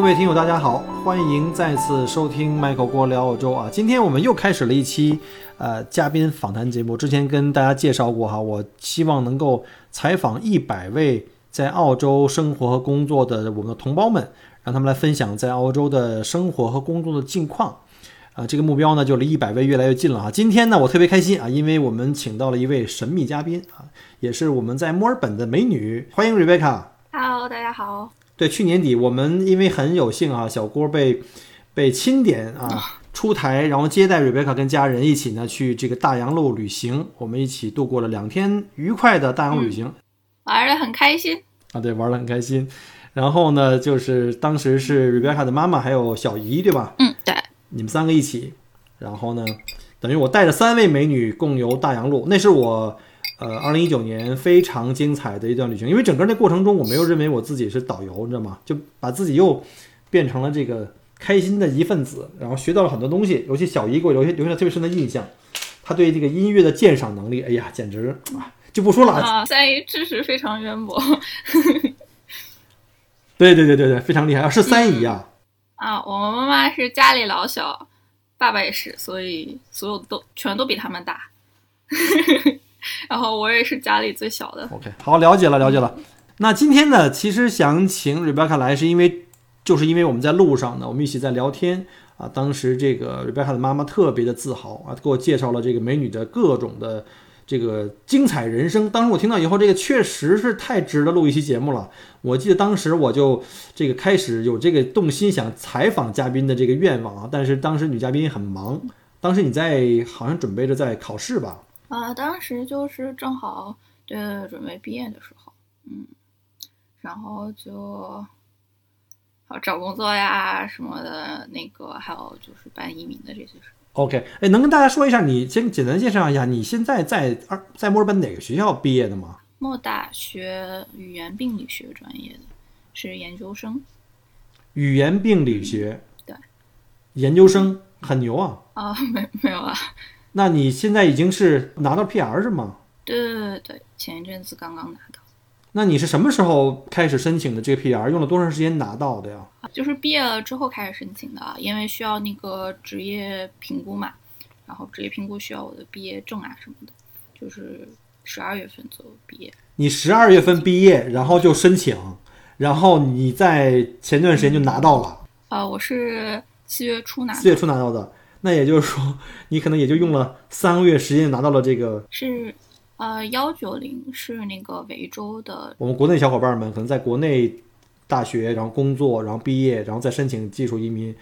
各位听友，大家好，欢迎再次收听 Michael 郭聊澳洲啊！今天我们又开始了一期呃嘉宾访谈节目。之前跟大家介绍过哈，我希望能够采访一百位在澳洲生活和工作的我们的同胞们，让他们来分享在澳洲的生活和工作的近况。啊，这个目标呢就离一百位越来越近了啊！今天呢我特别开心啊，因为我们请到了一位神秘嘉宾啊，也是我们在墨尔本的美女，欢迎 Rebecca。Hello，大家好。对，去年底我们因为很有幸啊，小郭被被钦点啊出台，然后接待瑞贝卡跟家人一起呢去这个大洋路旅行，我们一起度过了两天愉快的大洋路旅行、玩的很开心。啊，对，玩的很开心。然后呢，就是当时是瑞贝卡的妈妈还有小姨，对吧？嗯，对。你们三个一起，然后呢，等于我带着三位美女共游大洋路，那是我。呃，二零一九年非常精彩的一段旅行，因为整个那过程中，我没有认为我自己是导游，你知道吗？就把自己又变成了这个开心的一份子，然后学到了很多东西，尤其小姨给我留下留下特别深的印象，她对这个音乐的鉴赏能力，哎呀，简直啊，就不说了啊，三姨知识非常渊博。对对对对对，非常厉害啊，是三姨啊。啊，我妈妈是家里老小，爸爸也是，所以所有都全都比他们大。然后我也是家里最小的。OK，好，了解了，了解了。那今天呢，其实想请 Rebecca 来，是因为就是因为我们在路上呢，我们一起在聊天啊。当时这个 Rebecca 的妈妈特别的自豪啊，给我介绍了这个美女的各种的这个精彩人生。当时我听到以后，这个确实是太值得录一期节目了。我记得当时我就这个开始有这个动心想采访嘉宾的这个愿望啊，但是当时女嘉宾很忙，当时你在好像准备着在考试吧？啊，当时就是正好对准备毕业的时候，嗯，然后就好找工作呀什么的，那个还有就是办移民的这些事。OK，哎，能跟大家说一下，你先简单介绍一下，你现在在二在墨尔本哪个学校毕业的吗？墨大学语言病理学专业的，是研究生。语言病理学，对，研究生很牛啊！啊，没没有啊。那你现在已经是拿到 PR 是吗？对对对对，前一阵子刚刚拿到。那你是什么时候开始申请的这个 PR？用了多长时间拿到的呀？就是毕业了之后开始申请的，因为需要那个职业评估嘛，然后职业评估需要我的毕业证啊什么的，就是十二月份左右毕业。你十二月份毕业，然后就申请，然后你在前段时间就拿到了。啊、我是四月初拿到。四月初拿到的。那也就是说，你可能也就用了三个月时间拿到了这个。是，呃，幺九零是那个维州的。我们国内小伙伴们可能在国内大学，然后工作，然后毕业，然后再申请技术移民，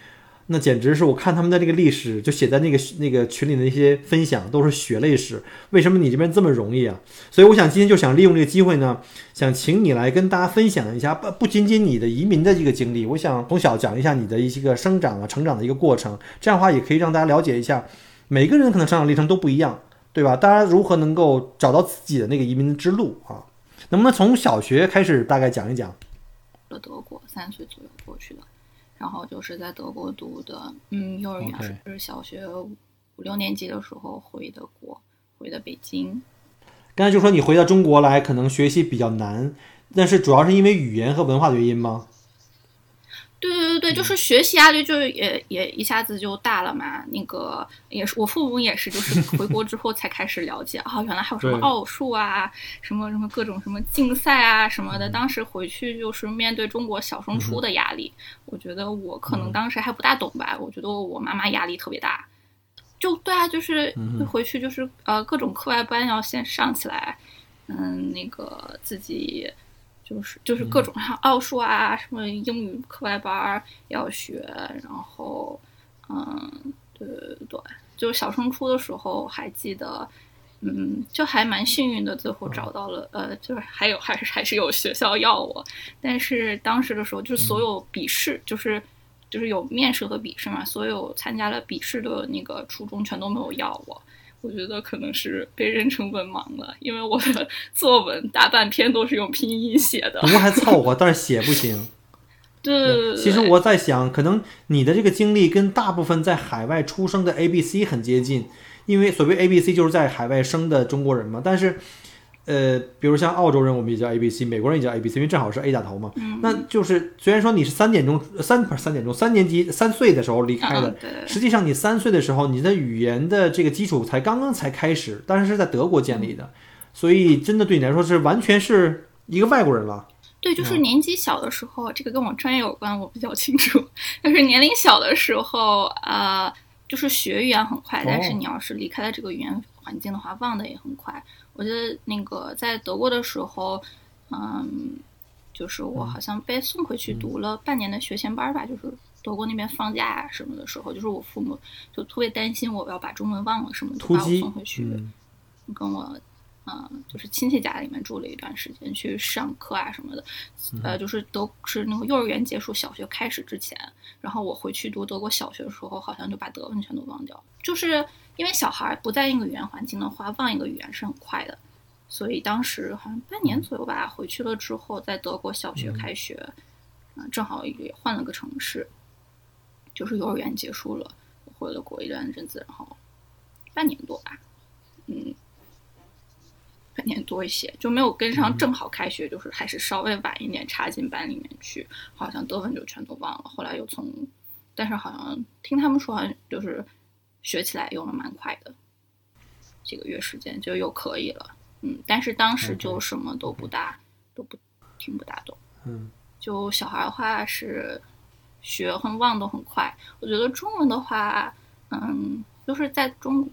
那简直是我看他们的这个历史，就写在那个那个群里的一些分享都是血泪史。为什么你这边这么容易啊？所以我想今天就想利用这个机会呢，想请你来跟大家分享一下，不不仅仅你的移民的这个经历，我想从小讲一下你的一些个生长啊、成长的一个过程，这样的话也可以让大家了解一下，每个人可能成长历程都不一样，对吧？大家如何能够找到自己的那个移民之路啊？能不能从小学开始大概讲一讲？了德国，三岁左右过去的，然后就是在德国读的，嗯，幼儿园是小学五六年级的时候回的国，回的北京。刚才就说你回到中国来，可能学习比较难，但是主要是因为语言和文化的原因吗？对就是学习压力就也也一下子就大了嘛。那个也是我父母也是，就是 回国之后才开始了解啊，原来还有什么奥数啊，什么什么各种什么竞赛啊什么的。当时回去就是面对中国小升初的压力，我觉得我可能当时还不大懂吧，我觉得我妈妈压力特别大。就对啊，就是回去就是呃各种课外班要先上起来，嗯，那个自己就是就是各种像奥数啊，什么英语课外班儿要学，然后嗯，对对对，就是小升初的时候还记得嗯，就还蛮幸运的，最后找到了，呃，就是还有还是还是有学校要我，但是当时的时候，就是所有笔试，就是就是有面试和笔试嘛，所有参加了笔试的那个初中全都没有要我，我觉得可能是被认成文盲了，因为我的 作文大半篇都是用拼音写的，不过还凑合，但是写不行。对其实我在想，可能你的这个经历跟大部分在海外出生的 A B C 很接近。因为所谓 A B C 就是在海外生的中国人嘛，但是，呃，比如像澳洲人，我们也叫 A B C，美国人也叫 A B C，因为正好是 A 打头嘛。嗯。那就是虽然说你是三点钟三不是三点钟三年级三岁的时候离开的，实际上你三岁的时候你的语言的这个基础才刚刚才开始，但是是在德国建立的，所以真的对你来说是完全是一个外国人了。对，就是年纪小的时候，这个跟我专业有关，我比较清楚。但是年龄小的时候，呃。就是学语言很快，但是你要是离开了这个语言环境的话，忘的也很快。我觉得那个在德国的时候，嗯，就是我好像被送回去读了半年的学前班吧，就是德国那边放假什么的时候，就是我父母就特别担心我要把中文忘了什么，就把我送回去跟我。嗯，就是亲戚家里面住了一段时间，去上课啊什么的，呃，就是都是那个幼儿园结束，小学开始之前，然后我回去读德国小学的时候，好像就把德文全都忘掉。就是因为小孩不在一个语言环境的话，忘一个语言是很快的，所以当时好像半年左右吧，回去了之后，在德国小学开学，啊，正好也换了个城市，就是幼儿园结束了，回了国一段阵子，然后半年多吧，嗯。半年多一些，就没有跟上，正好开学，就是还是稍微晚一点插进班里面去，好像德文就全都忘了。后来又从，但是好像听他们说，好像就是学起来用的蛮快的，几个月时间就又可以了。嗯，但是当时就什么都不大，都不听不大懂。嗯，就小孩的话是学很忘都很快。我觉得中文的话，嗯，就是在中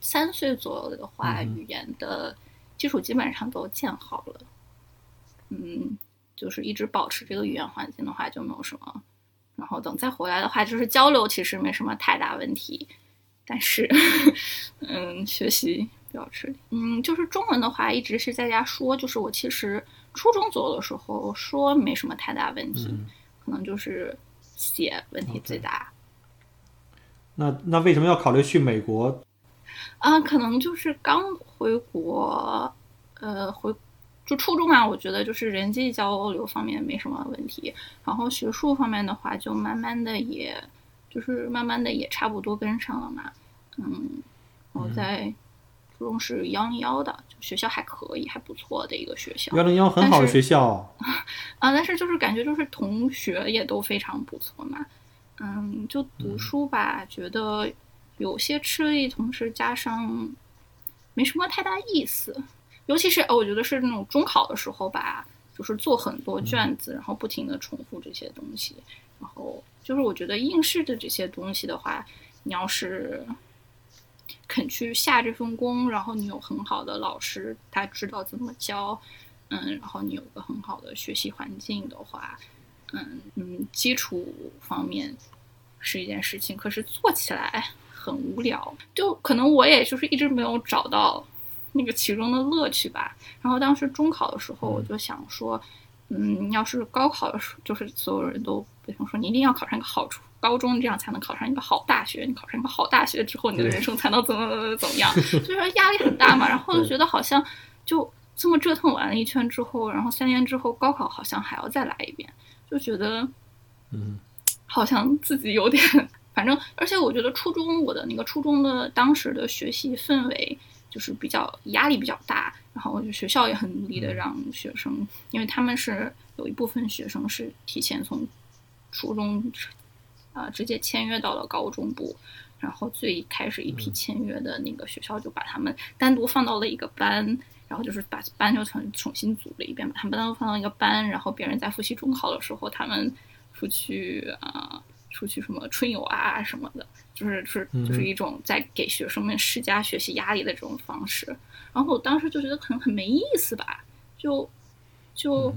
三岁左右的话，语言的。基础基本上都建好了，嗯，就是一直保持这个语言环境的话就没有什么，然后等再回来的话，就是交流其实没什么太大问题，但是，嗯，学习比较吃力。嗯，就是中文的话一直是在家说，就是我其实初中左右的时候说没什么太大问题，可能就是写问题最大。那那为什么要考虑去美国？啊，可能就是刚回国，呃，回就初中嘛，我觉得就是人际交流方面没什么问题，然后学术方面的话，就慢慢的也，就是慢慢的也差不多跟上了嘛，嗯，我在初中是幺零幺的，就学校还可以，还不错的一个学校。幺零幺很好的学校。啊，但是就是感觉就是同学也都非常不错嘛，嗯，就读书吧，觉得。有些吃力，同时加上没什么太大意思，尤其是我觉得是那种中考的时候吧，就是做很多卷子，然后不停的重复这些东西，然后就是我觉得应试的这些东西的话，你要是肯去下这份工，然后你有很好的老师，他知道怎么教，嗯，然后你有个很好的学习环境的话，嗯嗯，基础方面是一件事情，可是做起来。很无聊，就可能我也就是一直没有找到那个其中的乐趣吧。然后当时中考的时候，我就想说，嗯，要是高考的时候，就是所有人都比方说你一定要考上一个好初高中，这样才能考上一个好大学。你考上一个好大学之后，你的人生才能怎么怎么怎么样，所以说压力很大嘛。然后就觉得好像就这么折腾完了一圈之后，然后三年之后高考好像还要再来一遍，就觉得，嗯，好像自己有点。反正，而且我觉得初中我的那个初中的当时的学习氛围就是比较压力比较大，然后学校也很努力的让学生，因为他们是有一部分学生是提前从初中啊直接签约到了高中部，然后最开始一批签约的那个学校就把他们单独放到了一个班，然后就是把班就重重新组了一遍，把他们单独放到一个班，然后别人在复习中考的时候，他们出去啊。出去什么春游啊什么的，就是是就是一种在给学生们施加学习压力的这种方式。然后我当时就觉得可能很没意思吧，就就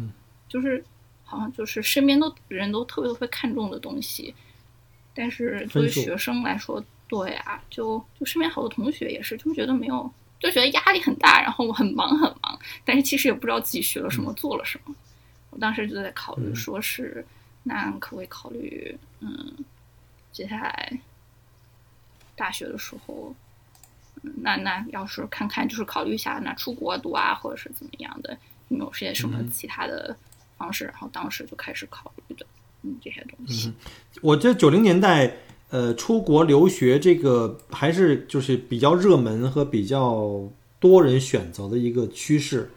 就是好像就是身边都人都特别特别看重的东西，但是作为学生来说，对啊，就就身边好多同学也是，就觉得没有就觉得压力很大，然后我很忙很忙，但是其实也不知道自己学了什么，做了什么。我当时就在考虑，说是那可不可以考虑，嗯，接下来大学的时候，嗯，那那要是看看，就是考虑一下，那出国读啊，或者是怎么样的，有没有些什么其他的方式？然后当时就开始考虑的，这些东西。我这九零年代。呃，出国留学这个还是就是比较热门和比较多人选择的一个趋势。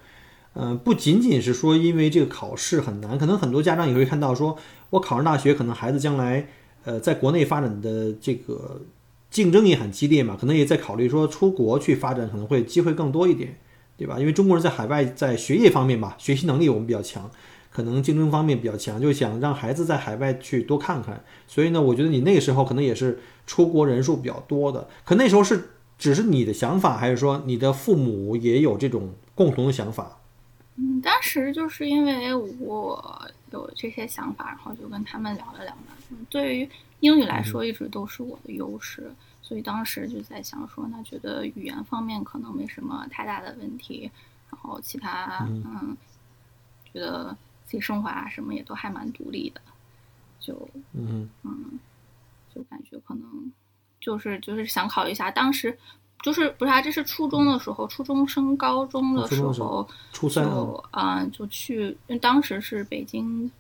嗯，不仅仅是说因为这个考试很难，可能很多家长也会看到，说我考上大学，可能孩子将来呃在国内发展的这个竞争也很激烈嘛，可能也在考虑说出国去发展可能会机会更多一点，对吧？因为中国人在海外在学业方面吧，学习能力我们比较强。可能竞争方面比较强，就想让孩子在海外去多看看。所以呢，我觉得你那个时候可能也是出国人数比较多的。可那时候是只是你的想法，还是说你的父母也有这种共同的想法？嗯，当时就是因为我有这些想法，然后就跟他们聊了聊嘛。对于英语来说，一直都是我的优势，所以当时就在想说，那觉得语言方面可能没什么太大的问题，然后其他嗯，觉得。自己生活啊，什么也都还蛮独立的，就嗯嗯，就感觉可能就是就是想考虑一下，当时就是不是啊，这是初中的时候，初中升高中的时候，初三就嗯就去，因为当时是北京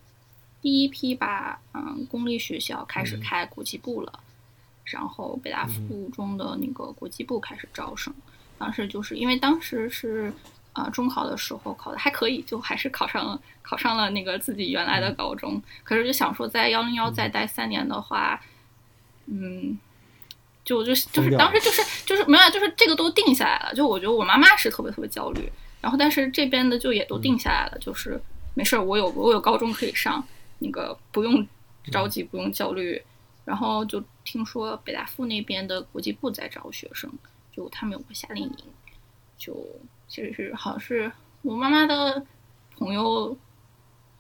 第一批吧嗯公立学校开始开国际部了，然后北大附中的那个国际部开始招生，当时就是因为当时是。啊，中考的时候考的还可以，就还是考上了，考上了那个自己原来的高中。可是就想说，在幺零幺再待三年的话，嗯，就就就是当时就是就是没有，就是这个都定下来了。就我觉得我妈妈是特别特别焦虑，然后但是这边的就也都定下来了，就是没事儿，我有我有高中可以上，那个不用着急，不用焦虑。然后就听说北大附那边的国际部在招学生，就他们有个夏令营，就。其实是好像是我妈妈的朋友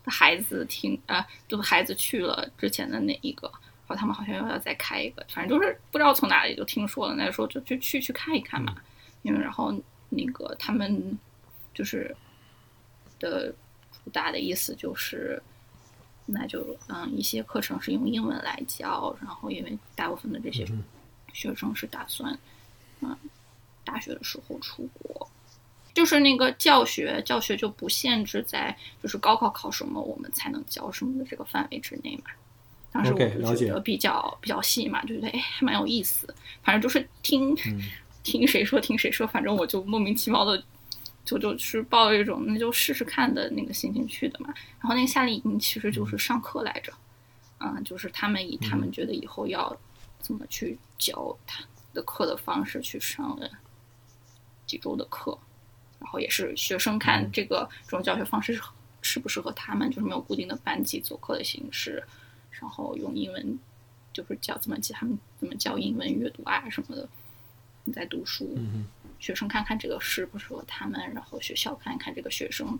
的孩子听啊，就孩子去了之前的那一个，然后他们好像又要再开一个，反正就是不知道从哪里就听说了，那说就就去去看一看嘛。因为然后那个他们就是的主打的意思就是，那就嗯一些课程是用英文来教，然后因为大部分的这些学生是打算嗯大学的时候出国。就是那个教学，教学就不限制在就是高考考什么我们才能教什么的这个范围之内嘛。当时我就觉得比较比较细嘛，就觉得哎还蛮有意思。反正就是听听谁说听谁说，反正我就莫名其妙的就就去抱一种那就试试看的那个心情去的嘛。然后那个夏令营其实就是上课来着，嗯，就是他们以他们觉得以后要怎么去教他的课的方式去上了几周的课。然后也是学生看这个这种教学方式适不适合他们，就是没有固定的班级走课的形式，然后用英文就是教怎么教他们怎么教英文阅读啊什么的，你在读书，学生看看这个适不适合他们，然后学校看一看这个学生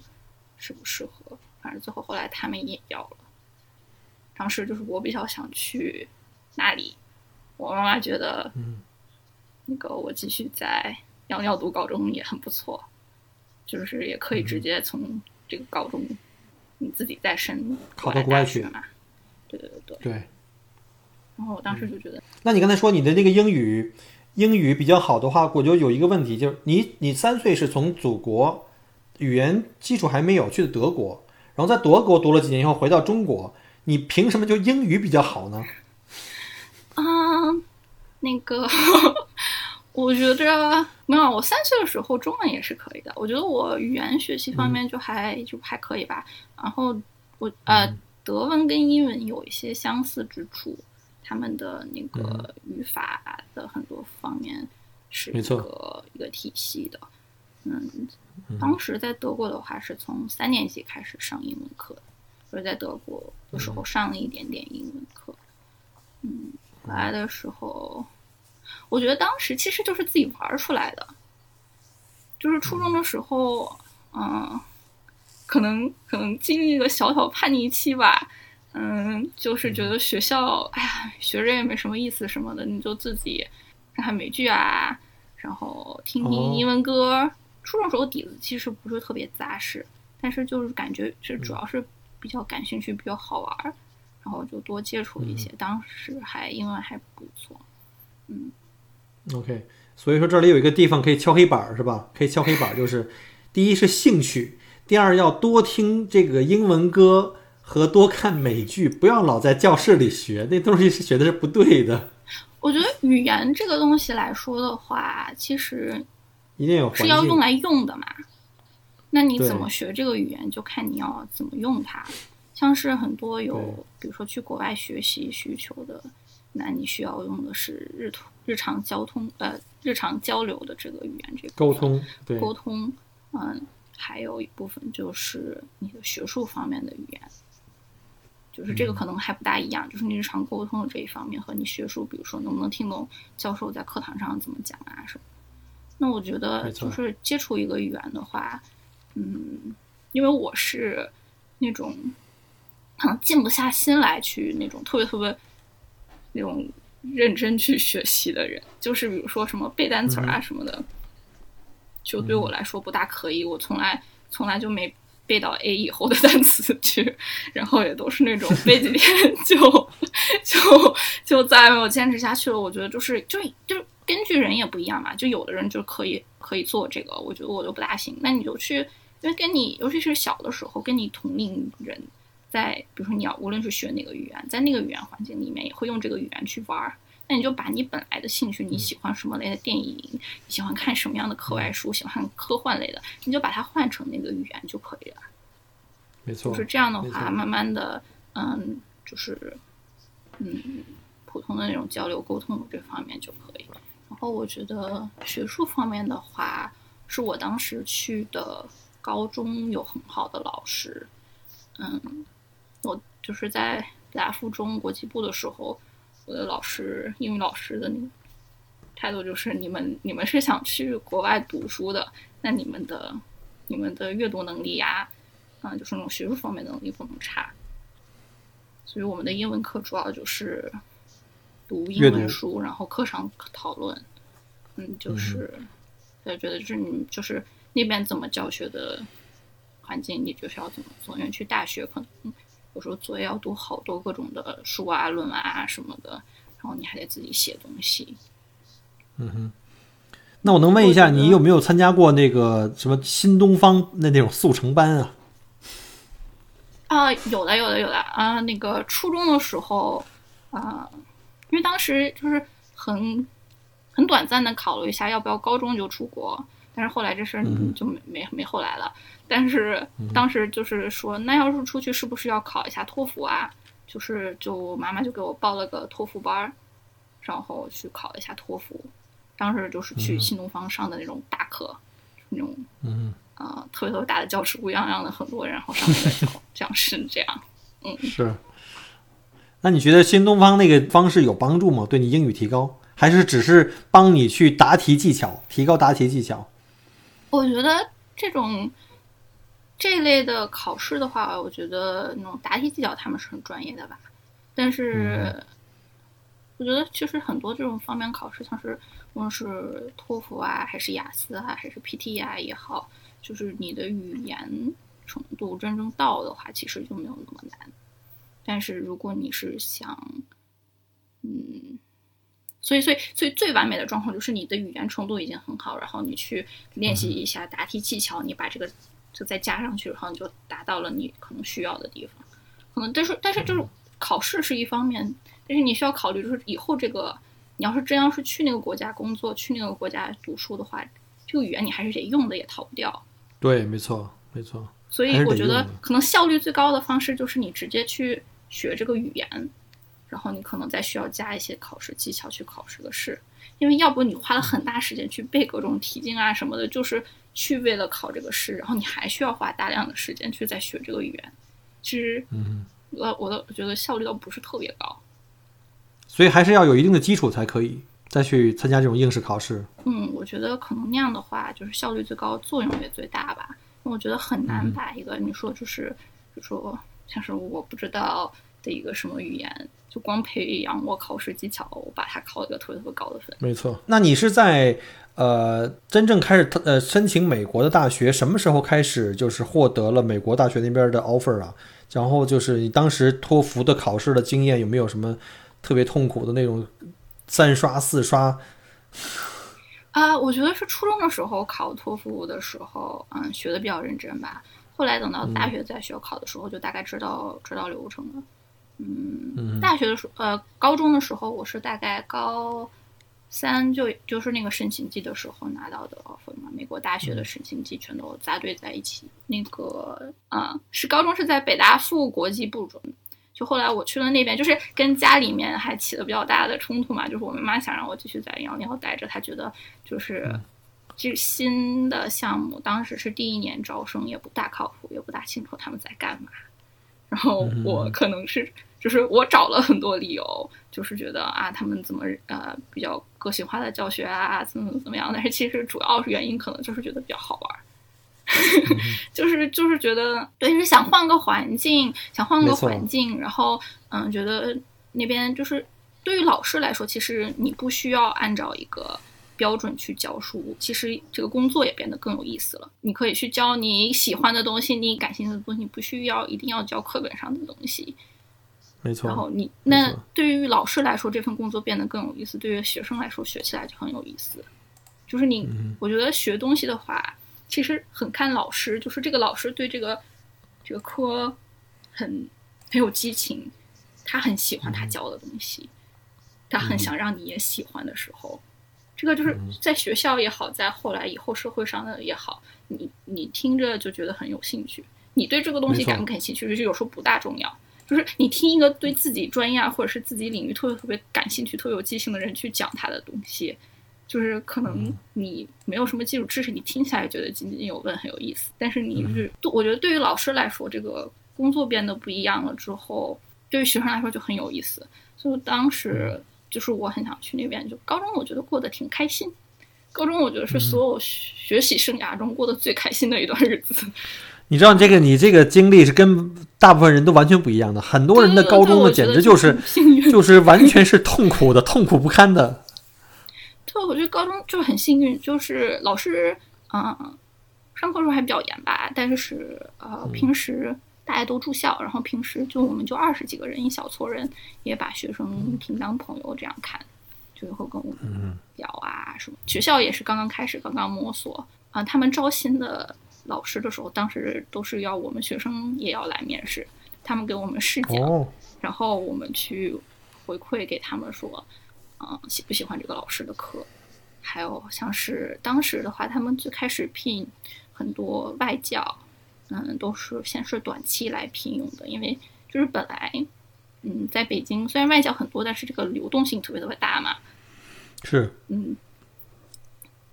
适不适合，反正最后后来他们也要了。当时就是我比较想去那里，我妈妈觉得，那个我继续在要要读高中也很不错。就是也可以直接从这个高中，你自己再升考到国外去嘛？对对对对。对。然后我当时就觉得，那你刚才说你的那个英语英语比较好的话，我就有一个问题，就是你你三岁是从祖国语言基础还没有去的德国，然后在德国读了几年以后回到中国，你凭什么就英语比较好呢？啊，那个。我觉得没有，我三岁的时候中文也是可以的。我觉得我语言学习方面就还就还可以吧。然后我呃，德文跟英文有一些相似之处，他们的那个语法的很多方面是一个一个体系的。嗯，当时在德国的话是从三年级开始上英文课，就是在德国的时候上了一点点英文课。嗯，回来的时候。我觉得当时其实就是自己玩出来的，就是初中的时候，嗯，可能可能经历了小小叛逆期吧，嗯，就是觉得学校，哎呀，学着也没什么意思什么的，你就自己看看美剧啊，然后听哦听英文歌。初中时候底子其实不是特别扎实，但是就是感觉是主要是比较感兴趣，比较好玩儿，然后就多接触一些。当时还英文还不错。OK，所以说这里有一个地方可以敲黑板儿是吧？可以敲黑板儿，就是第一是兴趣，第二要多听这个英文歌和多看美剧，不要老在教室里学，那东西是学的是不对的，我觉得语言这个东西来说的话，其实一定有环境。是要用来用的嘛。那你怎么学这个语言，就看你要怎么用它。像是很多有，比如说去国外学习需求的，那你需要用的是日通日常交通呃日常交流的这个语言这个沟通，对，沟通，嗯，还有一部分就是你的学术方面的语言，就是这个嗯。可能还不大一样，就是你日常沟通的这一方面和你学术，比如说能不能听懂教授在课堂上怎么讲啊什么。那我觉得就是接触一个语言的话，嗯，因为我是那种可 能静不下心来去那种特别特别那种认真去学习的人，就是比如说什么背单词儿啊什么的，就对我来说不大可以。我从来从来就没背到 A 以后的单词去，然后也都是那种背几天 就就就再也没有坚持下去了。我觉得就是就是就是根据人也不一样嘛，就有的人就可以可以做这个，我觉得我就不大行。那你就去，因为跟你尤其是小的时候跟你同龄人。在比如说你要无论是学哪个语言，在那个语言环境里面也会用这个语言去玩儿，那你就把你本来的兴趣，你喜欢什么类的电影，你喜欢看什么样的课外书，喜欢科幻类的，你就把它换成那个语言就可以了。没错，就是这样的话，慢慢的，嗯，就是嗯，普通的那种交流沟通这方面就可以。然后我觉得学术方面的话，是我当时去的高中有很好的老师，嗯，我就是在北大附中国际部的时候，我的老师英语老师的那个态度就是：你们你们是想去国外读书的，那你们的你们的阅读能力呀、啊，就是那种学术方面的能力不能差。所以我们的英文课主要就是读英文书，然后课上讨论。嗯，就是，我觉得就是你就是那边怎么教学的环境，你就是要怎么做。因为去大学可能有时候作业要读好多各种的书啊、论文啊什么的，然后你还得自己写东西。嗯哼那我能问一下，你有没有参加过那个什么新东方的那种速成班啊？啊，有的，有的，有的啊。那个初中的时候啊，因为当时就是很很短暂的考虑一下要不要高中就出国，但是后来这事儿嗯就没没没后来了。但是当时就是说，那要是出去是不是要考一下托福啊？就是就妈妈就给我报了个托福班儿，然后去考了一下托福。当时就是去新东方上的那种大课，那种嗯，啊、特别特别大的教室，乌泱泱的很多人，然后上课的教 讲师这样。嗯是。那你觉得新东方那个方式有帮助吗？对你英语提高，还是只是帮你去答题技巧，提高答题技巧？我觉得这种这类的考试的话，我觉得那种答题技巧他们是很专业的吧。但是，我觉得其实很多这种方面考试，像是无论是托福啊，还是雅思啊，还是 PT 啊也好，就是你的语言程度真正到的话，其实就没有那么难。但是如果你是想，嗯，所以所以所以最完美的状况就是你的语言程度已经很好，然后你去练习一下答题技巧，你把这个就再加上去，然后你就达到了你可能需要的地方。可能但是但是就是考试是一方面，但是你需要考虑就是以后这个你要是真要是去那个国家工作，去那个国家读书的话，这个语言你还是得用的，也逃不掉。对，没错，没错。所以我觉得可能效率最高的方式就是你直接去学这个语言，然后你可能再需要加一些考试技巧去考试个试，因为要不你花了很大时间去背各种题经啊什么的，就是去为了考这个试，然后你还需要花大量的时间去再学这个语言，其实嗯，我我的我觉得效率倒不是特别高。所以还是要有一定的基础才可以再去参加这种应试考试。嗯，我觉得可能那样的话，就是效率最高，作用也最大吧。因为我觉得很难把一个、你说就是，比如说像是我不知道的一个什么语言，就光培养我考试技巧，我把它考了一个特别特别高的分。没错。那你是在呃真正开始呃申请美国的大学，什么时候开始就是获得了美国大学那边的 offer 啊？然后就是你当时托福的考试的经验有没有什么特别痛苦的那种三刷四刷？啊，我觉得是初中的时候考托福的时候，嗯，学的比较认真吧。后来等到大学在学校考的时候，就大概知道知道流程了。嗯，大学的时候，呃，高中的时候，我是大概高三就就是那个申请季的时候拿到的 offer 嘛。美国大学的申请季全都扎堆在一起。那个啊，是高中是在北大附国际部中。就后来我去了那边，就是跟家里面还起了比较大的冲突嘛。就是我妈妈想让我继续在杨鸟待着，她觉得就是这新的项目当时是第一年招生，也不大靠谱，也不大清楚他们在干嘛。然后我可能是就是我找了很多理由，就是觉得啊，他们怎么呃比较个性化的教学啊，怎么怎么样。但是其实主要原因可能就是觉得比较好玩。就是就是觉得对，是想换个环境，想换个环境，然后嗯，觉得那边就是对于老师来说，其实你不需要按照一个标准去教书，其实这个工作也变得更有意思了。你可以去教你喜欢的东西，你感兴趣的东西，不需要一定要教课本上的东西。没错。然后你那对于老师来说，这份工作变得更有意思；对于学生来说，学起来就很有意思。就是你，我觉得学东西的话。其实很看老师，就是这个老师对这个这个科很很有激情，他很喜欢他教的东西，他很想让你也喜欢的时候，这个就是在学校也好，在后来以后社会上的也好，你你听着就觉得很有兴趣。你对这个东西感不感兴趣，其实有时候不大重要。就是你听一个对自己专业或者是自己领域特别特别感兴趣、特别有激情的人去讲他的东西。就是可能你没有什么基础知识，你听起来觉得津津有味很有意思。但是你是，我觉得对于老师来说，这个工作变得不一样了之后，对于学生来说就很有意思。所以当时就是我很想去那边。就高中我觉得过得挺开心，高中我觉得是所有学习生涯中过得最开心的一段日子。你知道这个，你这个经历是跟大部分人都完全不一样的。很多人的高中呢，简直就是就是完全是痛苦的，痛苦不堪的。对，我觉得高中就很幸运，就是老师，嗯，上课时候还比较严吧，但是呃，平时大家都住校，然后平时就我们就二十几个人，一小撮人，也把学生挺当朋友这样看，就会跟我们聊啊什么。学校也是刚刚开始，刚刚摸索啊，他们招新的老师的时候，当时都是要我们学生也要来面试，他们给我们试讲，然后我们去回馈给他们说。嗯，喜不喜欢这个老师的课？还有像是当时的话，他们最开始聘很多外教，嗯，都是先是短期来聘用的，因为就是本来，嗯，在北京虽然外教很多，但是这个流动性特别特别大嘛。是。嗯。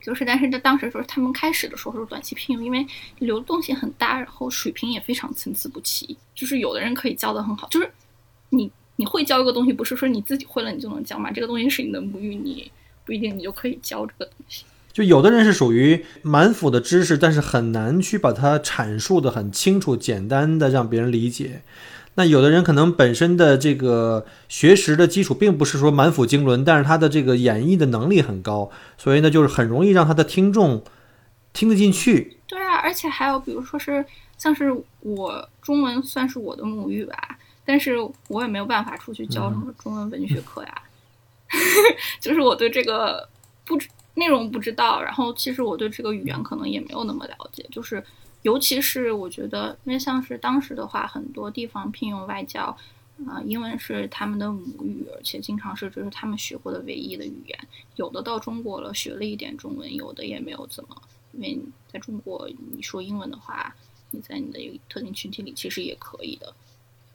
就是但是在当时说他们开始的时候是短期聘用，因为流动性很大，然后水平也非常参差不齐。就是有的人可以教的很好，就是你。你会教一个东西，不是说你自己会了你就能教嘛？这个东西是你的母语，你不一定你就可以教这个东西。就有的人是属于满腹的知识，但是很难去把它阐述的很清楚、简单的让别人理解。那有的人可能本身的这个学识的基础并不是说满腹经纶，但是他的这个演绎的能力很高，所以呢，就是很容易让他的听众听得进去。对啊，而且还有比如说是像是我中文算是我的母语吧。但是我也没有办法出去教什么中文文学课呀，就是我对这个不知内容不知道，然后其实我对这个语言可能也没有那么了解，就是尤其是我觉得，因为像是当时的话，很多地方聘用外教，啊，英文是他们的母语，而且经常是就是他们学过的唯一的语言，有的到中国了学了一点中文，有的也没有怎么，因为在中国你说英文的话，你在你的特定群体里其实也可以的。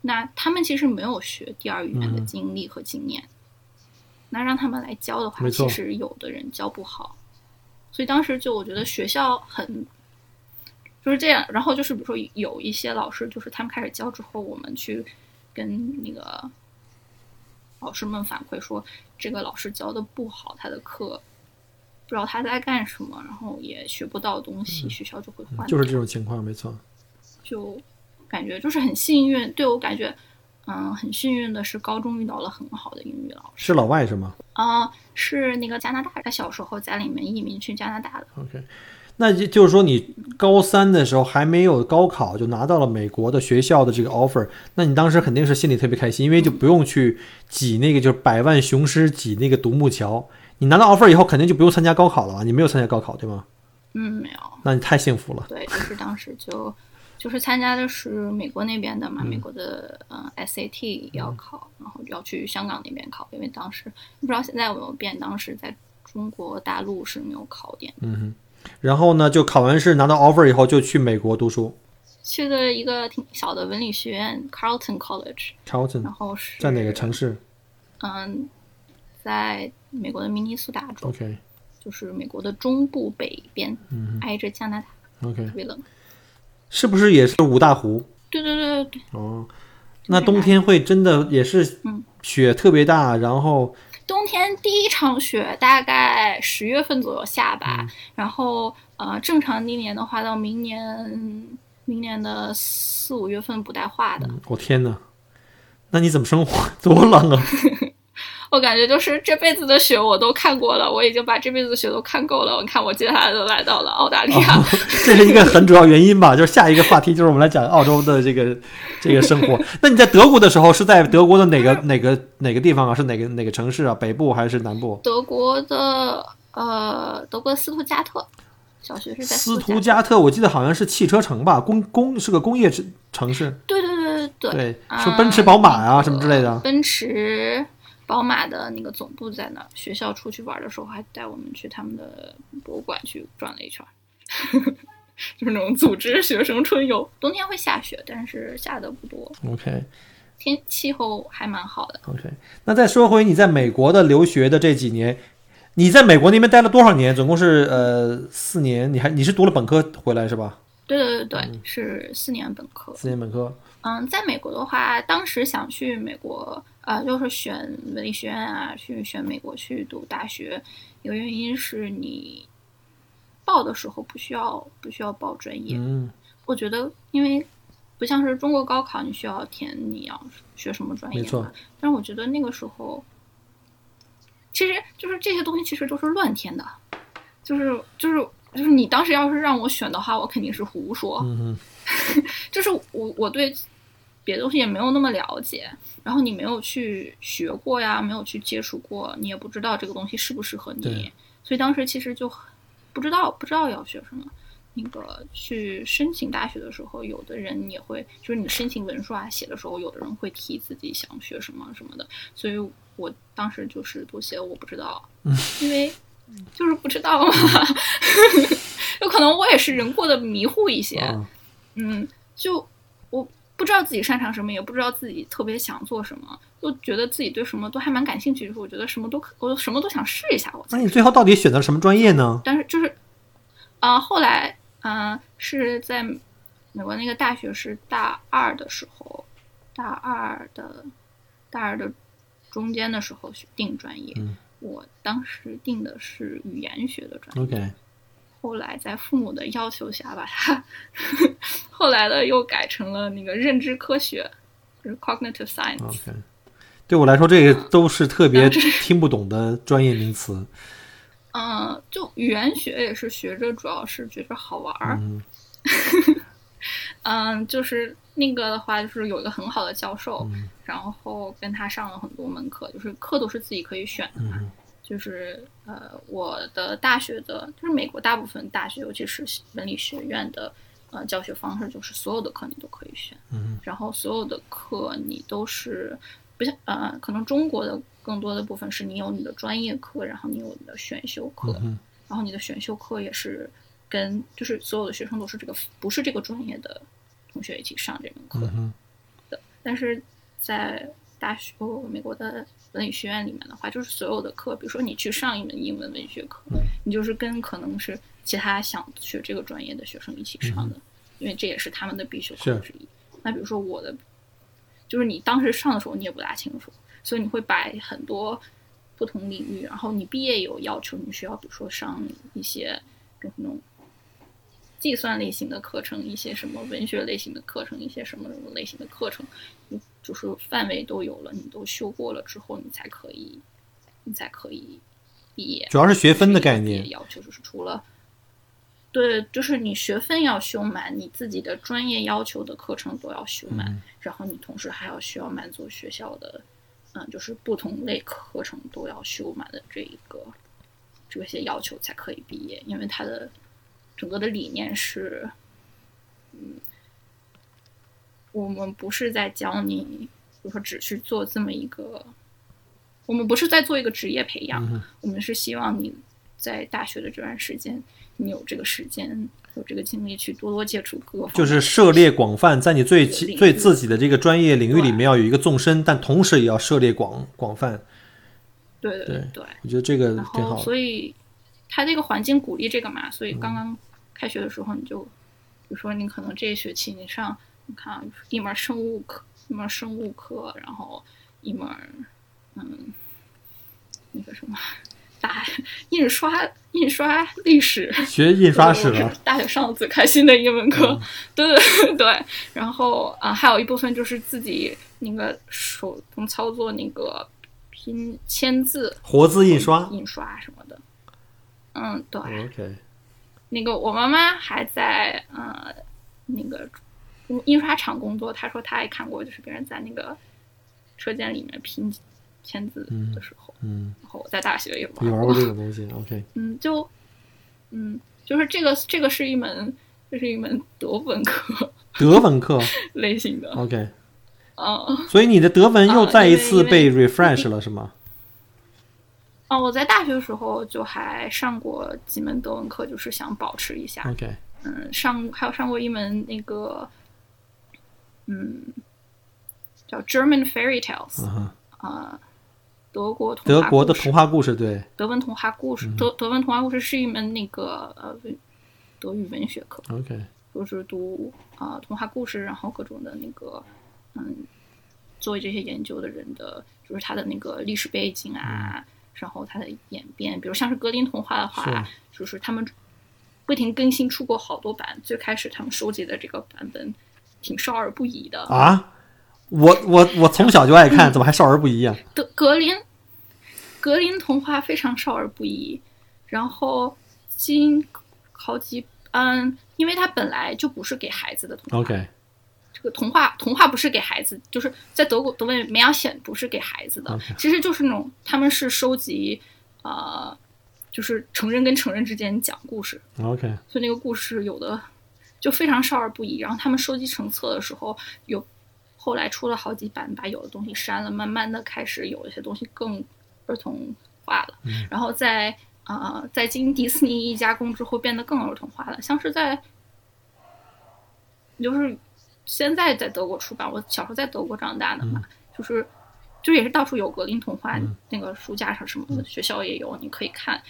那他们其实没有学第二语言的经历和经验，那让他们来教的话，其实有的人教不好，所以当时就我觉得学校很就是这样。然后就是比如说有一些老师，就是他们开始教之后，我们去跟那个老师们反馈说，这个老师教的不好，他的课不知道他在干什么，然后也学不到东西，学校就会换。就是这种情况，没错。就。感觉就是很幸运，对我感觉，嗯，很幸运的是，高中遇到了很好的英语老师。是老外是吗啊、是那个加拿大，他小时候家里面移民去加拿大的。？OK，那就就是说你高三的时候还没有高考就拿到了美国的学校的这个 offer，那你当时肯定是心里特别开心，因为就不用去挤那个就是百万雄师挤那个独木桥。你拿到 offer 以后，肯定就不用参加高考了吧？你没有参加高考对吗？嗯，没有，那你太幸福了。对，就是当时就就是参加的是美国那边的嘛，嗯美国的嗯 SAT 要考，然后要去香港那边考，因为当时不知道现在有没有变，当时在中国大陆是没有考点。嗯哼，然后呢，就考完试拿到 offer 以后，就去美国读书。去的一个挺小的文理学院 Carleton College，，Charlton 然后是在哪个城市？嗯，在美国的明尼苏达州，？OK。就是美国的中部北边，嗯挨着加拿大，OK，特别冷。是不是也是五大湖？对对对对对，哦，那冬天会真的也是嗯。雪特别大，然后冬天第一场雪大概十月份左右下吧，嗯然后呃，正常那年的话，到明年明年的四五月份不带化的。我天呐，那你怎么生活？多冷啊！我感觉就是这辈子的雪我都看过了，我已经把这辈子的雪都看够了。我看我接下来都来到了澳大利亚，这是一个很主要原因吧？就是下一个话题就是我们来讲澳洲的这个这个生活。那你在德国的时候是在德国的哪个哪个哪个地方啊？是哪个哪个城市啊？北部还是南部？德国的呃，德国斯图加特小学是在斯图图加特，我记得好像是汽车城吧，工工是个工业城城市。对对对对对，对说奔驰、宝马啊那个什么之类的。奔驰、宝马的那个总部在那儿。学校出去玩的时候，还带我们去他们的博物馆去转了一圈儿，就是那种组织学生春游。冬天会下雪，但是下的不多，OK 天气候还蛮好的。OK，那再说回你在美国的留学的这几年，你在美国那边待了多少年？总共是呃四年，你还你是读了本科回来是吧？对对对对，是四年本科。四年本科。嗯，在美国的话，当时想去美国，呃，就是选文理学院啊，去选美国去读大学。一个原因是你报的时候不需要不需要报专业，嗯我觉得因为不像是中国高考，你需要填你要学什么专业没错嘛。但是我觉得那个时候，其实就是这些东西其实都是乱填的，就是就是就是你当时要是让我选的话，我肯定是胡说。嗯 就是我我对别的东西也没有那么了解，然后你没有去学过呀，没有去接触过，你也不知道这个东西适不适合你，所以当时其实就不知道不知道要学什么。那个去申请大学的时候，有的人也会，就是你申请文书啊写的时候，有的人会提自己想学什么什么的，所以我当时就是都写我不知道，因为就是不知道嘛，有可能我也是人过得迷糊一些，啊，嗯，就我不知道自己擅长什么，也不知道自己特别想做什么，就觉得自己对什么都还蛮感兴趣，就是我觉得什么都可，我什么都想试一下。我那你最后到底选择什么专业呢？但是就是，啊、后来嗯、呃是在美国那个大学是大二的时候，大二的大二的中间的时候去定专业，嗯我当时定的是语言学的专业。后来在父母的要求下，把它后来的又改成了那个认知科学，就是 cognitive science。对我来说，这个都是特别听不懂的专业名词。嗯，就语言学也是学着，主要是觉着好玩儿。嗯 嗯，就是那个的话，就是有一个很好的教授，嗯然后跟他上了很多门课，就是课都是自己可以选的嘛。嗯就是呃，我的大学的，就是美国大部分大学，尤其是文理学院的呃教学方式，就是所有的课你都可以选，嗯然后所有的课你都是不像呃，可能中国的更多的部分是你有你的专业课，然后你有你的选修课，嗯然后你的选修课也是跟就是所有的学生都是这个不是这个专业的同学一起上这门课，嗯但是在大学、哦美国的文理学院里面的话，就是所有的课，比如说你去上一门英文文学课，你就是跟可能是其他想学这个专业的学生一起上的，因为这也是他们的必修课之一。那比如说我的，就是你当时上的时候你也不大清楚，所以你会把很多不同领域，然后你毕业有要求，你需要比如说上一些跟那种计算类型的课程，一些什么文学类型的课程，一些什么什么类型的课程，你就是范围都有了，你都修过了之后，你才可以，你才可以毕业。主要是学分的概念。要求就是除了，对，就是你学分要修满，你自己的专业要求的课程都要修满，嗯然后你同时还要需要满足学校的，嗯，就是不同类课程都要修满的这一个这些要求才可以毕业，因为它的整个的理念是，嗯，我们不是在教你，比如说只去做这么一个，我们不是在做一个职业培养，嗯我们是希望你在大学的这段时间，你有这个时间，有这个精力去多多接触各就是涉猎广泛，在你最最自己的这个专业领域里面要有一个纵深，但同时也要涉猎广广泛。对对对对，我觉得这个然后挺好。所以他这个环境鼓励这个嘛，所以刚刚开学的时候你就，比如说你可能这一学期你上，你看啊一门生物课，一门生物课，然后一门嗯那个什么大印刷印刷历史，学印刷史了，大学上的最开心的一门课，嗯对对对 对。然后啊、还有一部分就是自己那个手动操作那个拼签字、活字印刷。印刷什么的。嗯，对。OK，那个我妈妈还在呃那个印刷厂工作，她说她也看过，就是别人在那个车间里面拼签字的时候。嗯，然后我在大学也你玩过过这个东西？OK，嗯，就嗯，就是这个这个是一门这是一门德文课德文课 类型的，OK，嗯，所以你的德文又啊再一次被 refresh 了，是吗？哦，我在大学的时候就还上过几门德文课，就是想保持一下，OK，嗯，上还有上过一门那个，嗯，叫 German Fairy Tales，啊，德国童德话德国的童话故事，对，德文童话故事，德德文童话故事是一门那个呃德语文学课，OK，就是读啊、呃童话故事，然后各种的那个嗯，做这些研究的人的，就是他的那个历史背景啊，然后它的演变，比如像是格林童话的话，就是他们不停更新出过好多版，最开始他们收集的这个版本挺少儿不宜的，啊，我我我从小就爱看，怎么还少儿不宜啊？德格林格林童话非常少儿不宜，然后经好几嗯，因为它本来就不是给孩子的童话。OK，这个童话童话不是给孩子，就是在德国德文绵羊显不是给孩子的其实就是那种他们是收集呃，就是成人跟成人之间讲故事，OK，所以那个故事有的就非常少儿不宜。然后他们收集成册的时候，有后来出了好几版，把有的东西删了，慢慢的开始有一些东西更儿童化了。然后在啊、呃在经迪士尼一加工之后，变得更儿童化了，像是在就是现在在德国出版，我小时候在德国长大的嘛，就是就也是到处有格林童话，那个书架上什么的，学校也有，你可以看。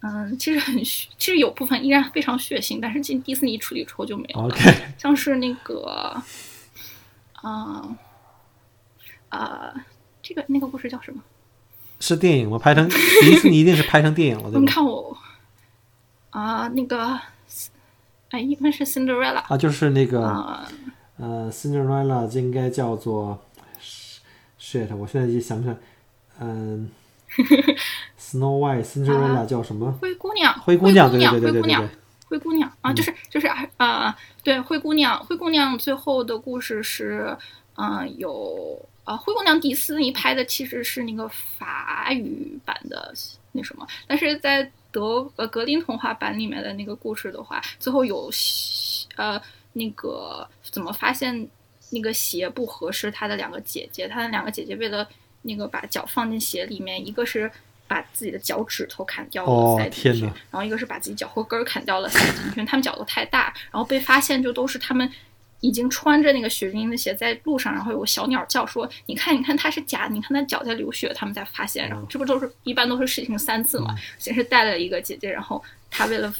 嗯，其实很血，其实有部分依然非常血腥，但是进迪士尼处理之后就没有 像是那个，啊、呃，这个那个故事叫什么？是电影吗？拍成迪士尼一定是拍成电影了，对 你？看我啊、那个，哎，一般是 Cinderella 啊，就是那个啊、呃，Cinderella 应该叫做 shit，我现在就想不起来，嗯，Snow White Cinderella 叫什么？灰姑娘，灰姑娘，对对对对对对灰姑娘对，，灰姑娘啊，就是就是啊、对，灰姑娘，灰姑娘最后的故事是，嗯、有啊、灰姑娘迪斯尼拍的其实是那个法语版的那什么，但是在德呃格林童话版里面的那个故事的话，最后有呃那个怎么发现那个鞋不合适，他的两个姐姐，他的两个姐姐为了那个把脚放进鞋里面，一个是。把自己的脚趾头砍掉了哦塞进去，然后一个是把自己脚后跟儿砍掉了塞进去，他们脚都太大，然后被发现就都是他们已经穿着那个雪晶的鞋在路上，然后有个小鸟叫说：“你看，你看，它是假的，你看它脚在流血。”他们才发现，然后这不都是一般都是事情三次嘛？先是带了一个姐姐，然后她为了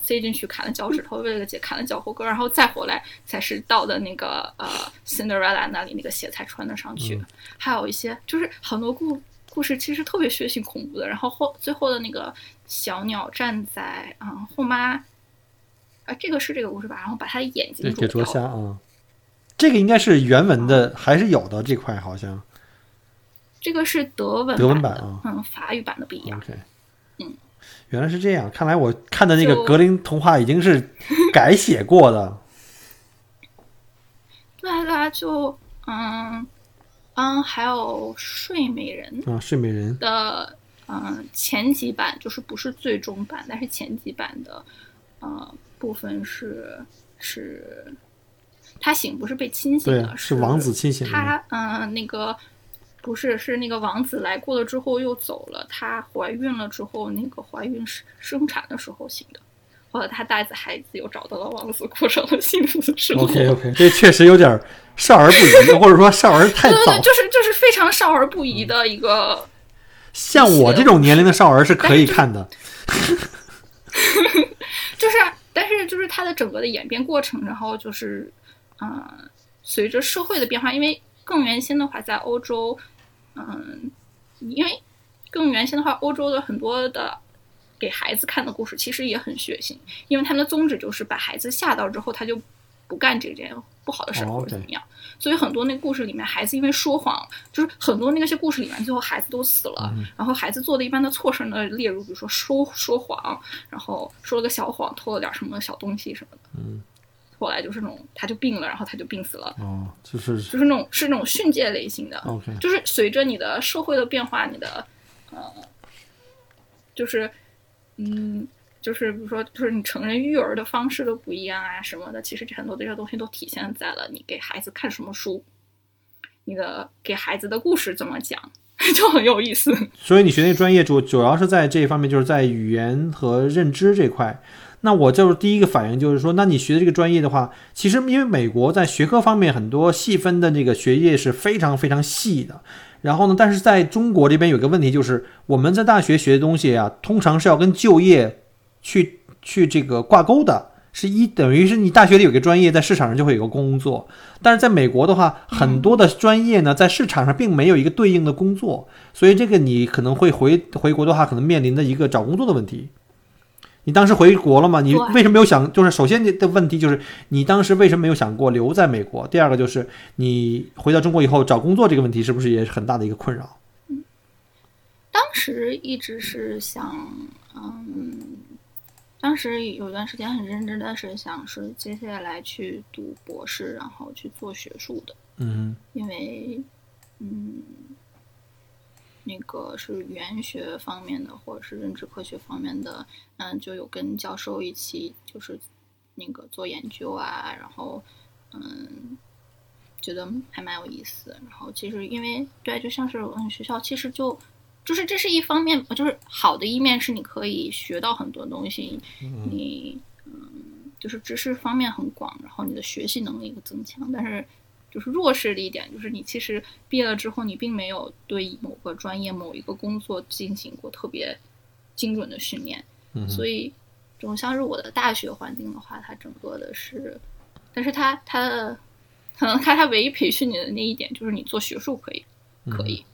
塞进去砍了脚趾头，为了姐砍了脚后跟，然后再回来才是到的那个呃 Cinderella 那里那个鞋才穿得上去。还有一些就是很多故故事其实特别血腥恐怖的，然后后最后的那个小鸟站在啊、嗯后妈，啊这个是这个故事吧，然后把他的眼睛给给啄瞎啊，这个应该是原文的，还是有的这块好像。这个是德文德文版嗯，法语版的不一样。OK，嗯，原来是这样，看来我看的那个格林童话已经是改写过的。对啊，对啊，就嗯嗯，还有睡美人啊，睡美人的嗯前几版，就是不是最终版，但是前几版的呃部分是是他醒不是被亲醒对的，，是王子亲醒的。他嗯、呃那个不是是那个王子来过了之后又走了，她怀孕了之后，那个怀孕生生产的时候醒的。后来她带着孩子又找到了王子，过上了幸福的生活。OK OK，这确实有点少儿不宜，或者说少儿太早对对对，。就是就是非常少儿不宜的一个，像我这种年龄的少儿是可以看的。就是但是就是它的整个的演变过程，然后就是嗯、呃随着社会的变化，因为更原先的话，在欧洲，嗯、因为更原先的话，欧洲的很多的给孩子看的故事其实也很血腥，因为他们的宗旨就是把孩子吓到之后，他就不干这件不好的事儿哦或者怎么样。所以很多那个故事里面，孩子因为说谎，就是很多那些故事里面，最后孩子都死了。然后孩子做的一般的错事呢，例如比如说说说谎，然后说了个小谎，偷了点什么小东西什么的。嗯。后来就是那种他就病了，然后他就病死了，哦，就是就是那种是那种训诫类型的。OK，就是随着你的社会的变化，你的呃，就是嗯，就是比如说，就是你成人育儿的方式都不一样啊什么的。其实这很多这些东西都体现在了你给孩子看什么书，你的给孩子的故事怎么讲，就很有意思。所以你学那个专业主主要是在这一方面，就是在语言和认知这块。那我就是第一个反应就是说，那你学的这个专业的话，其实因为美国在学科方面很多细分的这个学业是非常非常细的。然后呢，但是在中国这边有个问题就是，我们在大学学的东西啊，通常是要跟就业去去这个挂钩的，是一等于是你大学里有个专业，在市场上就会有个工作。但是在美国的话，很多的专业呢，在市场上并没有一个对应的工作，所以这个你可能会回回国的话，可能面临的一个找工作的问题。你当时回国了吗？你为什么没有想？就是首先你的问题就是你当时为什么没有想过留在美国？第二个就是你回到中国以后找工作这个问题是不是也是很大的一个困扰？嗯当时一直是想，嗯，当时有一段时间很认真的是想是接下来去读博士，然后去做学术的。嗯因为，嗯，那个是语言学方面的，或者是认知科学方面的，嗯，就有跟教授一起就是那个做研究啊，然后，嗯，觉得还蛮有意思。然后其实因为对，就像是我们学校，其实就就是这是一方面，就是好的一面是你可以学到很多东西，你嗯，就是知识方面很广，然后你的学习能力会增强，但是。就是弱势的一点，就是你其实毕业了之后，你并没有对某个专业、某一个工作进行过特别精准的训练，嗯所以这种像是我的大学环境的话，它整个的是，但是它它的可能它它唯一培训你的那一点就是你做学术可以可以，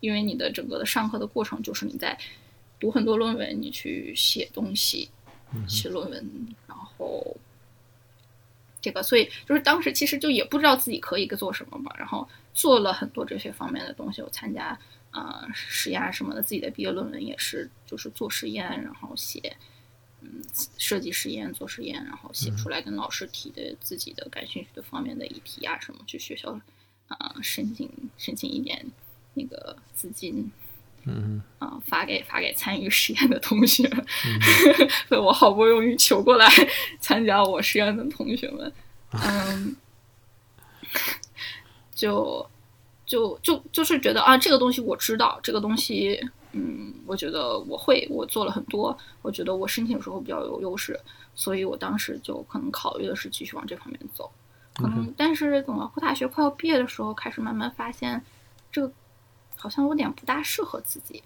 因为你的整个的上课的过程就是你在读很多论文，你去写东西，写论文，然后。这个，所以就是当时其实就也不知道自己可以做什么嘛，然后做了很多这些方面的东西，我参加呃实验什么的，自己的毕业论文也是就是做实验，然后写嗯设计实验做实验，然后写出来跟老师提的自己的感兴趣的方面的议题啊什么，去学校啊、呃、申请申请一点那个资金。嗯。啊、发给发给参与实验的同学，所以我好不容易求过来参加我实验的同学们，嗯，就就就就是觉得啊，这个东西我知道，这个东西，嗯，我觉得我会，我做了很多，我觉得我申请的时候比较有优势，所以我当时就可能考虑的是继续往这方面走，可能，但是等到大学快要毕业的时候，开始慢慢发现这个好像有点不大适合自己。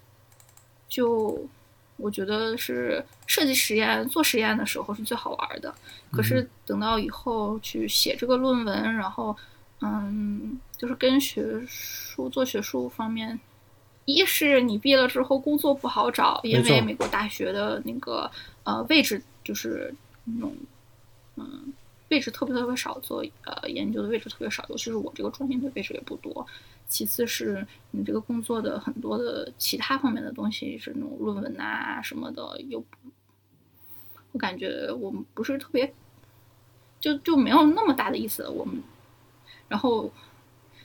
就我觉得是设计实验、做实验的时候是最好玩的，可是等到以后去写这个论文，然后嗯，就是跟学术做学术方面，一是你毕业了之后工作不好找，因为美国大学的那个呃位置就是那种嗯位置特别特别少，做呃研究的位置特别少，尤其是我这个专业的位置也不多。其次是你这个工作的很多的其他方面的东西，是那种论文啊什么的，又我感觉我们不是特别，就就没有那么大的意思。我们然后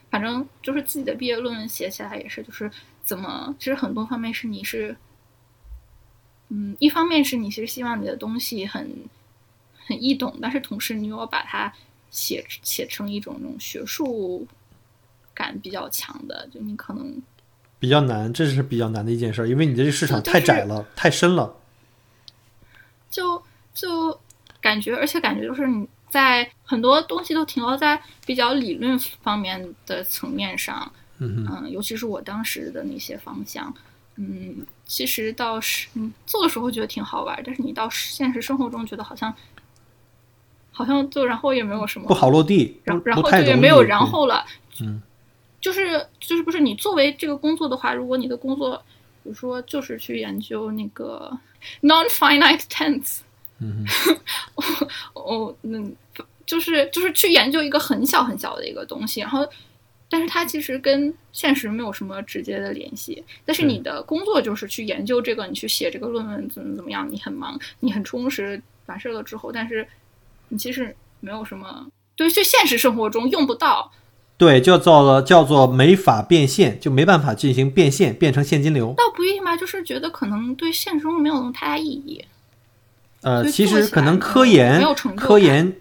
反正就是自己的毕业论文写起来也是，就是怎么，其实很多方面是你是，嗯，一方面是你其实希望你的东西很很易懂，但是同时你又要把它写写成一种那种学术。感比较强的，就你可能比较难，这是比较难的一件事，因为你的这市场太窄了，太深了。就就感觉，而且感觉就是你在很多东西都停留在比较理论方面的层面上，嗯尤其是我当时的那些方向，嗯，其实到是嗯做的时候觉得挺好玩，但是你到现实生活中觉得好像好像就然后也没有什么不好落地，然然后就也没有然后了，嗯。就是就是不是你作为这个工作的话，如果你的工作，比如说就是去研究那个 non-finite tense，嗯，哦，嗯就是就是去研究一个很小很小的一个东西，然后，但是它其实跟现实没有什么直接的联系。但是你的工作就是去研究这个，你去写这个论文怎么怎么样，你很忙，你很充实，完事了之后，但是你其实没有什么，对，就现实生活中用不到。对，叫做叫做没法变现，就没办法进行变现，变成现金流。倒不一定吧，就是觉得可能对现实中没有那么太大意义。呃，其实可能科研、科研、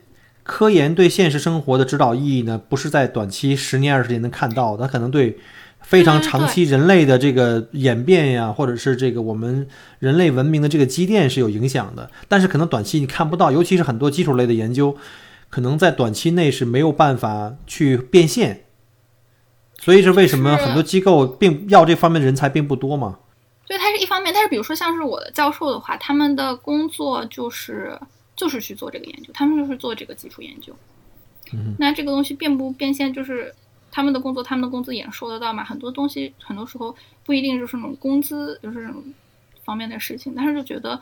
科研对现实生活的指导意义呢，不是在短期十年二十年能看到，它可能对非常长期人类的这个演变呀，或者是这个我们人类文明的这个积淀是有影响的。但是可能短期你看不到，尤其是很多基础类的研究。可能在短期内是没有办法去变现，所以是为什么很多机构并要这方面的人才并不多嘛？对，它是一方面，但是比如说像是我的教授的话，他们的工作就是就是去做这个研究，他们就是做这个基础研究。嗯，那这个东西变不变现，就是他们的工作，他们的工资也收得到嘛。很多东西很多时候不一定就是那种工资，就是方面的事情，但是就觉得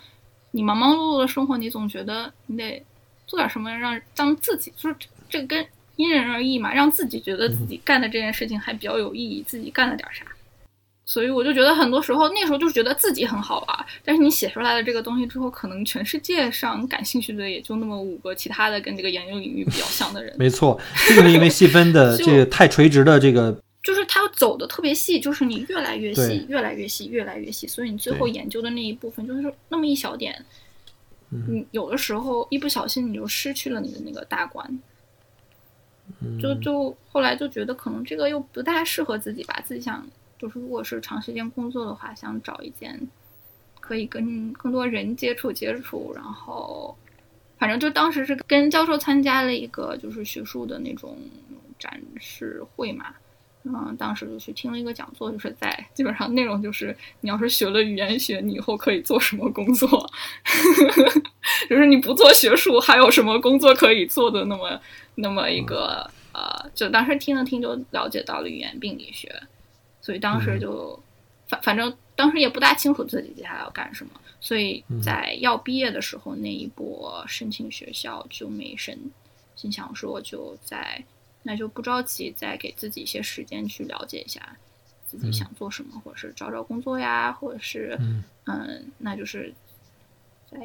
你忙忙碌碌的生活，你总觉得你得。做点什么让让自己就是这个跟因人而异嘛，让自己觉得自己干的这件事情还比较有意义，自己干了点啥。所以我就觉得很多时候那时候就是觉得自己很好玩，但是你写出来的这个东西之后，可能全世界上感兴趣的也就那么五个其他的跟这个研究领域比较像的人。没错，就是因为细分的 这个太垂直的这个，就是它走的特别细，就是你越来越细，越来越细，越来越细，所以你最后研究的那一部分就是那么一小点。你有的时候一不小心你就失去了你的那个大关，就就后来就觉得可能这个又不大适合自己吧。自己想就是如果是长时间工作的话，想找一件可以跟更多人接触接触，然后反正就当时是跟教授参加了一个就是学术的那种展示会嘛。嗯，当时就去听了一个讲座，就是在基本上内容就是，你要是学了语言学，你以后可以做什么工作？就是你不做学术，还有什么工作可以做的？那么那么一个呃，就当时听了听，就了解到了语言病理学，所以当时就反反正当时也不大清楚自己接下来要干什么，所以在要毕业的时候那一波申请学校就没申，心想说就在。那就不着急，再给自己一些时间去了解一下自己想做什么，或者是找找工作呀，或者是嗯，那就是在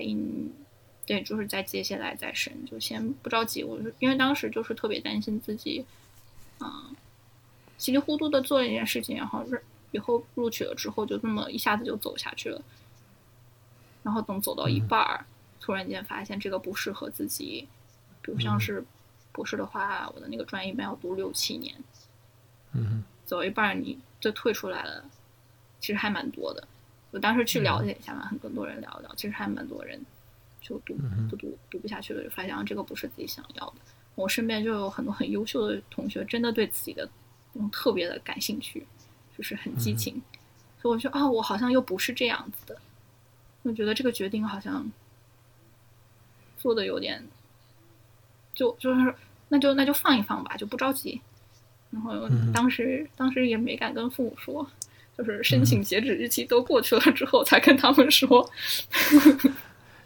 对，就是在接下来再审，就先不着急。我是因为当时就是特别担心自己，嗯，稀里糊涂的做了一件事情，然后以后录取了之后就这么一下子就走下去了，然后等走到一半儿，突然间发现这个不适合自己，比如像是。博士的话，我的那个专业一般要读六七年，嗯，走一半你就退出来了，其实还蛮多的。我当时去了解一下嘛，和更多人聊一聊，其实还蛮多人就读不读读不下去了，就发现这个不是自己想要的。我身边就有很多很优秀的同学，真的对自己的那种特别的感兴趣，就是很激情。所以我说啊，我好像又不是这样子的，我觉得这个决定好像做的有点。就就是，那就那就放一放吧，就不着急。然后当时当时也没敢跟父母说，就是申请截止日期都过去了之后才跟他们说。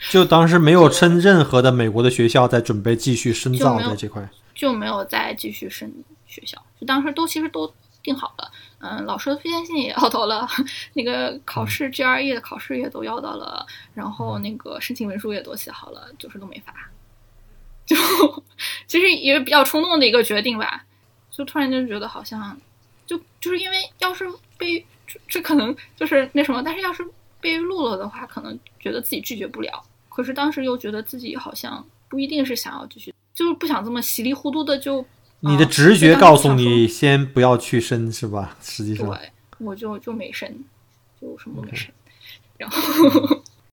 就当时没有申任何的美国的学校在准备继续深造就没有在这块。就没有再继续申学校，就当时都其实都定好了，嗯，老师的推荐信也要到了，那个考试 GRE 的考试也都要到了，然后那个申请文书也都写好了，就是都没发，就其实也比较冲动的一个决定吧，就突然就觉得好像就就是因为要是被这这可能就是那什么，但是要是被录了的话，可能觉得自己拒绝不了，可是当时又觉得自己好像不一定是想要继续，就是不想这么稀里糊涂的就。你的啊直觉告诉你先不要去申是吧？实际上，对，我就就没申，就什么都没申。然后